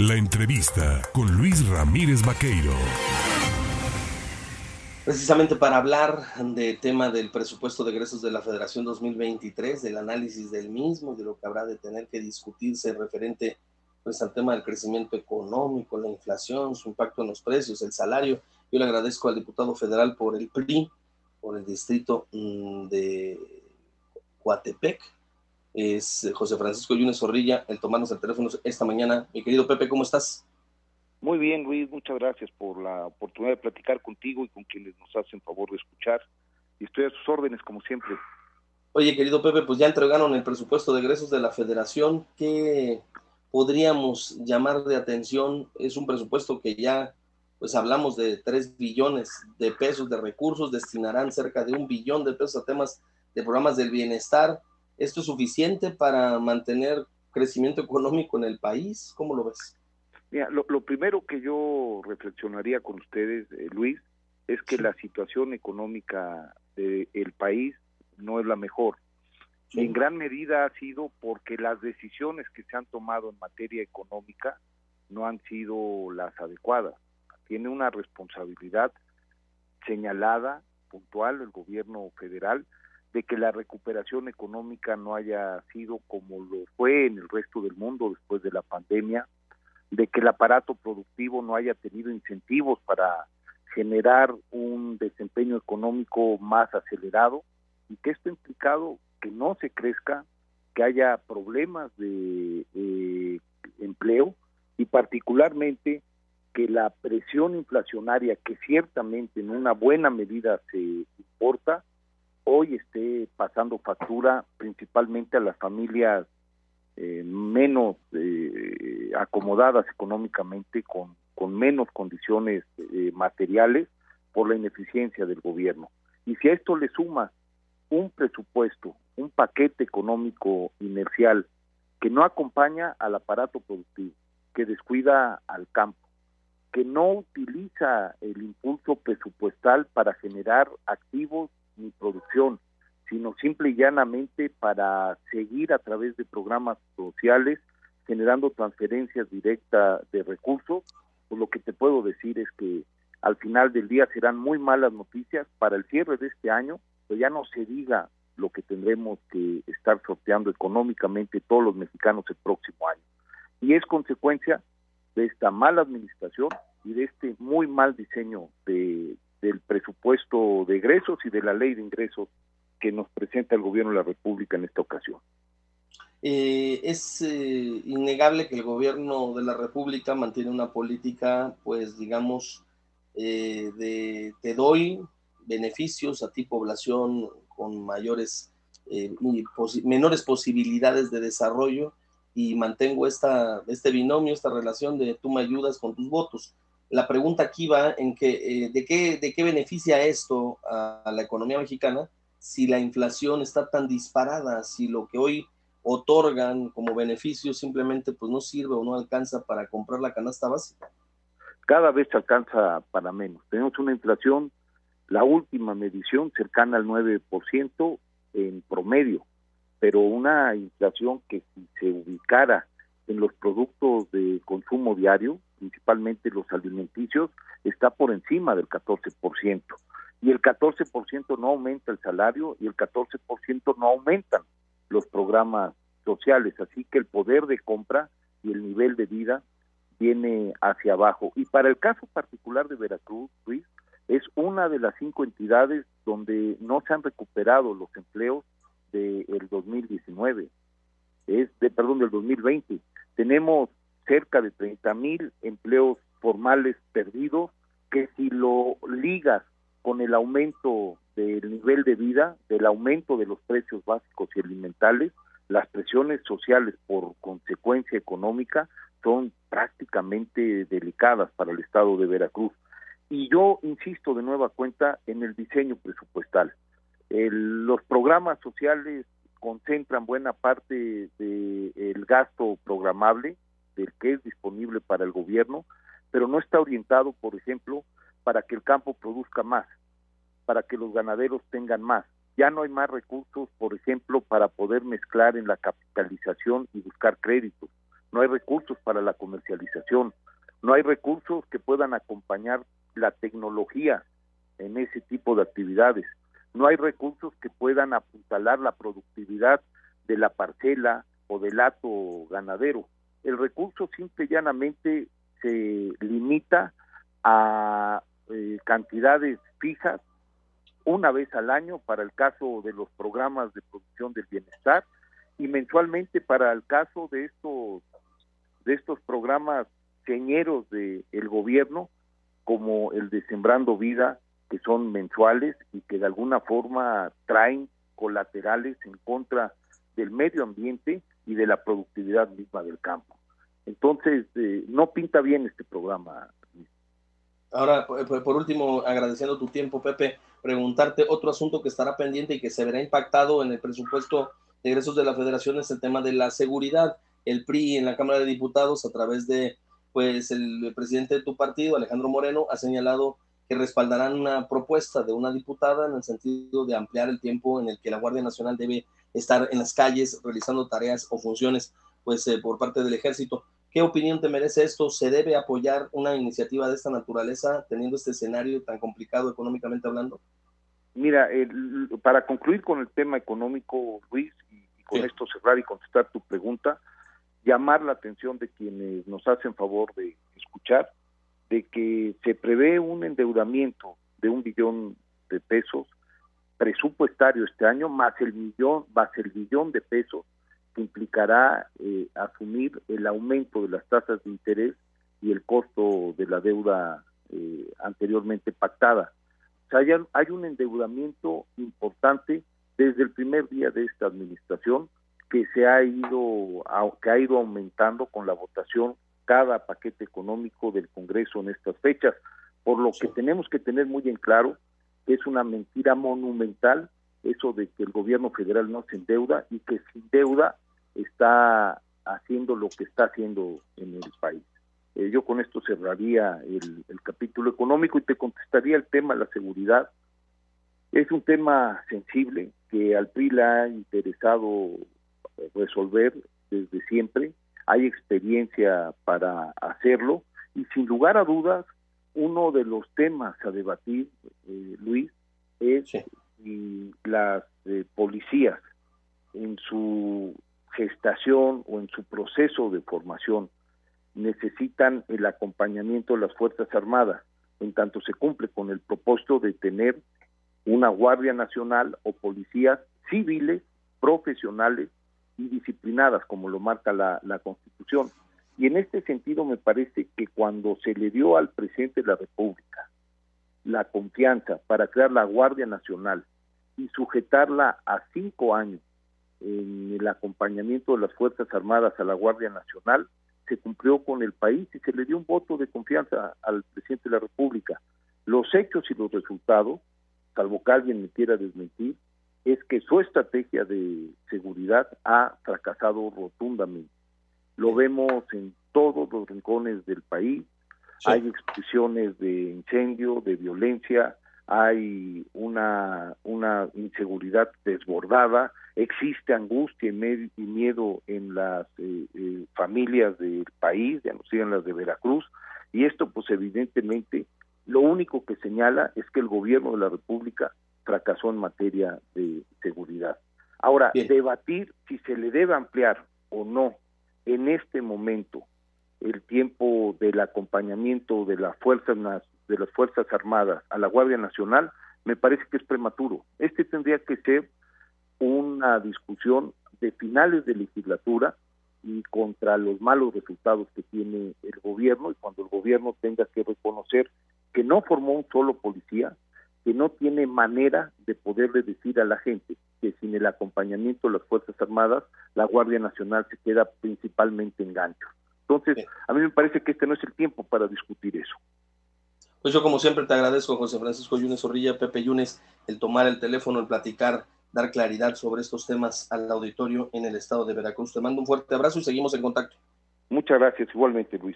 La entrevista con Luis Ramírez Vaqueiro. Precisamente para hablar de tema del presupuesto de egresos de la Federación 2023, del análisis del mismo, de lo que habrá de tener que discutirse referente pues, al tema del crecimiento económico, la inflación, su impacto en los precios, el salario. Yo le agradezco al diputado federal por el PRI, por el distrito mm, de Coatepec, es José Francisco Yunes Zorrilla, el tomarnos el teléfono esta mañana. Mi querido Pepe, ¿cómo estás? Muy bien, Luis, muchas gracias por la oportunidad de platicar contigo y con quienes nos hacen favor de escuchar. Y estoy a sus órdenes, como siempre. Oye, querido Pepe, pues ya entregaron el presupuesto de egresos de la federación. ¿Qué podríamos llamar de atención? Es un presupuesto que ya, pues hablamos de 3 billones de pesos de recursos, destinarán cerca de un billón de pesos a temas de programas del bienestar ¿Esto es suficiente para mantener crecimiento económico en el país? ¿Cómo lo ves? Mira, lo, primero que yo reflexionaría con ustedes, eh, Luis, es que la situación económica del país no es la mejor. En gran medida ha sido porque las decisiones que se han tomado en materia económica no han sido las adecuadas. Tiene una responsabilidad señalada, puntual, el gobierno federal, de que la recuperación económica no haya sido como lo fue en el resto del mundo después de la pandemia, de que el aparato productivo no haya tenido incentivos para generar un desempeño económico más acelerado y que esto ha implicado que no se crezca, que haya problemas de empleo y particularmente que la presión inflacionaria que ciertamente en una buena medida se importa hoy esté pasando factura principalmente a las familias eh, menos eh, acomodadas económicamente, con, con menos condiciones eh, materiales por la ineficiencia del gobierno. Y si a esto le suma un presupuesto, un paquete económico inercial que no acompaña al aparato productivo, que descuida al campo, que no utiliza el impulso presupuestal para generar activos ni producción, sino simple y llanamente para seguir a través de programas sociales generando transferencias directas de recursos, pues lo que te puedo decir es que al final del día serán muy malas noticias para el cierre de este año, pero ya no se diga lo que tendremos que estar sorteando económicamente todos los mexicanos el próximo año. Y es consecuencia de esta mala administración y de este muy mal diseño de, del presupuesto de egresos y de la ley de ingresos que nos presenta el gobierno de la República en esta ocasión. Eh, es eh, innegable que el gobierno de la República mantiene una política, pues digamos, eh, de te doy beneficios a ti población con mayores, menores posibilidades de desarrollo y mantengo esta, este binomio, esta relación de tú me ayudas con tus votos la pregunta aquí va en que, eh, ¿de, qué, ¿de qué beneficia esto a, la economía mexicana si la inflación está tan disparada, si lo que hoy otorgan como beneficio simplemente pues no sirve o no alcanza para comprar la canasta básica? Cada vez alcanza para menos. Tenemos una inflación, la última medición cercana al 9% en promedio, pero una inflación que si se ubicara en los productos de consumo diario, principalmente los alimenticios, está por encima del 14%. Y el 14% no aumenta el salario y el 14% no aumentan los programas sociales. Así que el poder de compra y el nivel de vida viene hacia abajo. Y para el caso particular de Veracruz, Luis, es una de las cinco entidades donde no se han recuperado los empleos del 2019, es de perdón del 2020. Tenemos cerca de 30 mil empleos formales perdidos, que si lo ligas con el aumento del nivel de vida, del aumento de los precios básicos y alimentales, las presiones sociales por consecuencia económica son prácticamente delicadas para el estado de Veracruz. Y yo insisto de nueva cuenta en el diseño presupuestal. los programas sociales concentran buena parte del gasto programable, del que es disponible para el gobierno, pero no está orientado, por ejemplo, para que el campo produzca más, para que los ganaderos tengan más. Ya no hay más recursos, por ejemplo, para poder mezclar en la capitalización y buscar créditos. no hay recursos para la comercialización, no hay recursos que puedan acompañar la tecnología en ese tipo de actividades, no hay recursos que puedan apuntalar la productividad de la parcela o del hato ganadero. El recurso simple y llanamente se limita a eh, cantidades fijas una vez al año para el caso de los programas de producción del bienestar y mensualmente para el caso de estos de estos programas señeros del el gobierno como el de Sembrando Vida que son mensuales y que de alguna forma traen colaterales en contra del medio ambiente y de la productividad misma del campo. Entonces, eh, no pinta bien este programa. Ahora, por último, agradeciendo tu tiempo, Pepe, preguntarte otro asunto que estará pendiente y que se verá impactado en el presupuesto de egresos de la federación es el tema de la seguridad. El PRI en la Cámara de Diputados, a través de pues el presidente de tu partido, Alejandro Moreno, ha señalado que respaldarán una propuesta de una diputada en el sentido de ampliar el tiempo en el que la Guardia Nacional debe estar en las calles realizando tareas o funciones pues eh, por parte del ejército. ¿Qué opinión te merece esto? ¿Se debe apoyar una iniciativa de esta naturaleza teniendo este escenario tan complicado económicamente hablando? Mira, para concluir con el tema económico, Luis, y, con esto cerrar y contestar tu pregunta, llamar la atención de quienes nos hacen favor de escuchar, de que se prevé un endeudamiento de un billón de pesos presupuestario este año, más el millón, más el billón de pesos que implicará eh, asumir el aumento de las tasas de interés y el costo de la deuda eh, anteriormente pactada. O sea, hay, hay un endeudamiento importante desde el primer día de esta administración que se ha ido que ha ido aumentando con la votación cada paquete económico del Congreso en estas fechas, por lo que tenemos que tener muy en claro que es una mentira monumental eso de que el gobierno federal no se endeuda y que sin deuda está haciendo lo que está haciendo en el país. Eh, yo con esto cerraría el, capítulo económico y te contestaría el tema de la seguridad. Es un tema sensible que al PRI le ha interesado resolver desde siempre. Hay experiencia para hacerlo. Y sin lugar a dudas, uno de los temas a debatir, eh, Luis, es y las eh, policías en su gestación o en su proceso de formación necesitan el acompañamiento de las Fuerzas Armadas, en tanto se cumple con el propósito de tener una Guardia Nacional o policías civiles, profesionales y disciplinadas, como lo marca la, la Constitución. Y en este sentido me parece que cuando se le dio al presidente de la República la confianza para crear la Guardia Nacional y sujetarla a cinco años en el acompañamiento de las Fuerzas Armadas a la Guardia Nacional, se cumplió con el país y se le dio un voto de confianza al presidente de la República. Los hechos y los resultados, salvo que alguien me quiera desmentir, es que su estrategia de seguridad ha fracasado rotundamente. Lo vemos en todos los rincones del país, hay expresiones de incendio, de violencia, hay una, una inseguridad desbordada, existe angustia y, miedo en las eh, eh, familias del país, ya no sigan las de Veracruz, y esto pues evidentemente lo único que señala es que el gobierno de la República fracasó en materia de seguridad. Ahora, debatir si se le debe ampliar o no en este momento el tiempo del acompañamiento de las fuerzas de las fuerzas armadas a la Guardia Nacional me parece que es prematuro. Este tendría que ser una discusión de finales de legislatura y contra los malos resultados que tiene el gobierno y cuando el gobierno tenga que reconocer que no formó un solo policía, que no tiene manera de poderle decir a la gente que sin el acompañamiento de las Fuerzas Armadas, la Guardia Nacional se queda principalmente en gancho. Entonces, a mí me parece que este no es el tiempo para discutir eso. Pues yo como siempre te agradezco, José Francisco Yunes Zorrilla, Pepe Yunes, el tomar el teléfono, el platicar, dar claridad sobre estos temas al auditorio en el estado de Veracruz. Te mando un fuerte abrazo y seguimos en contacto. Muchas gracias, igualmente, Luis.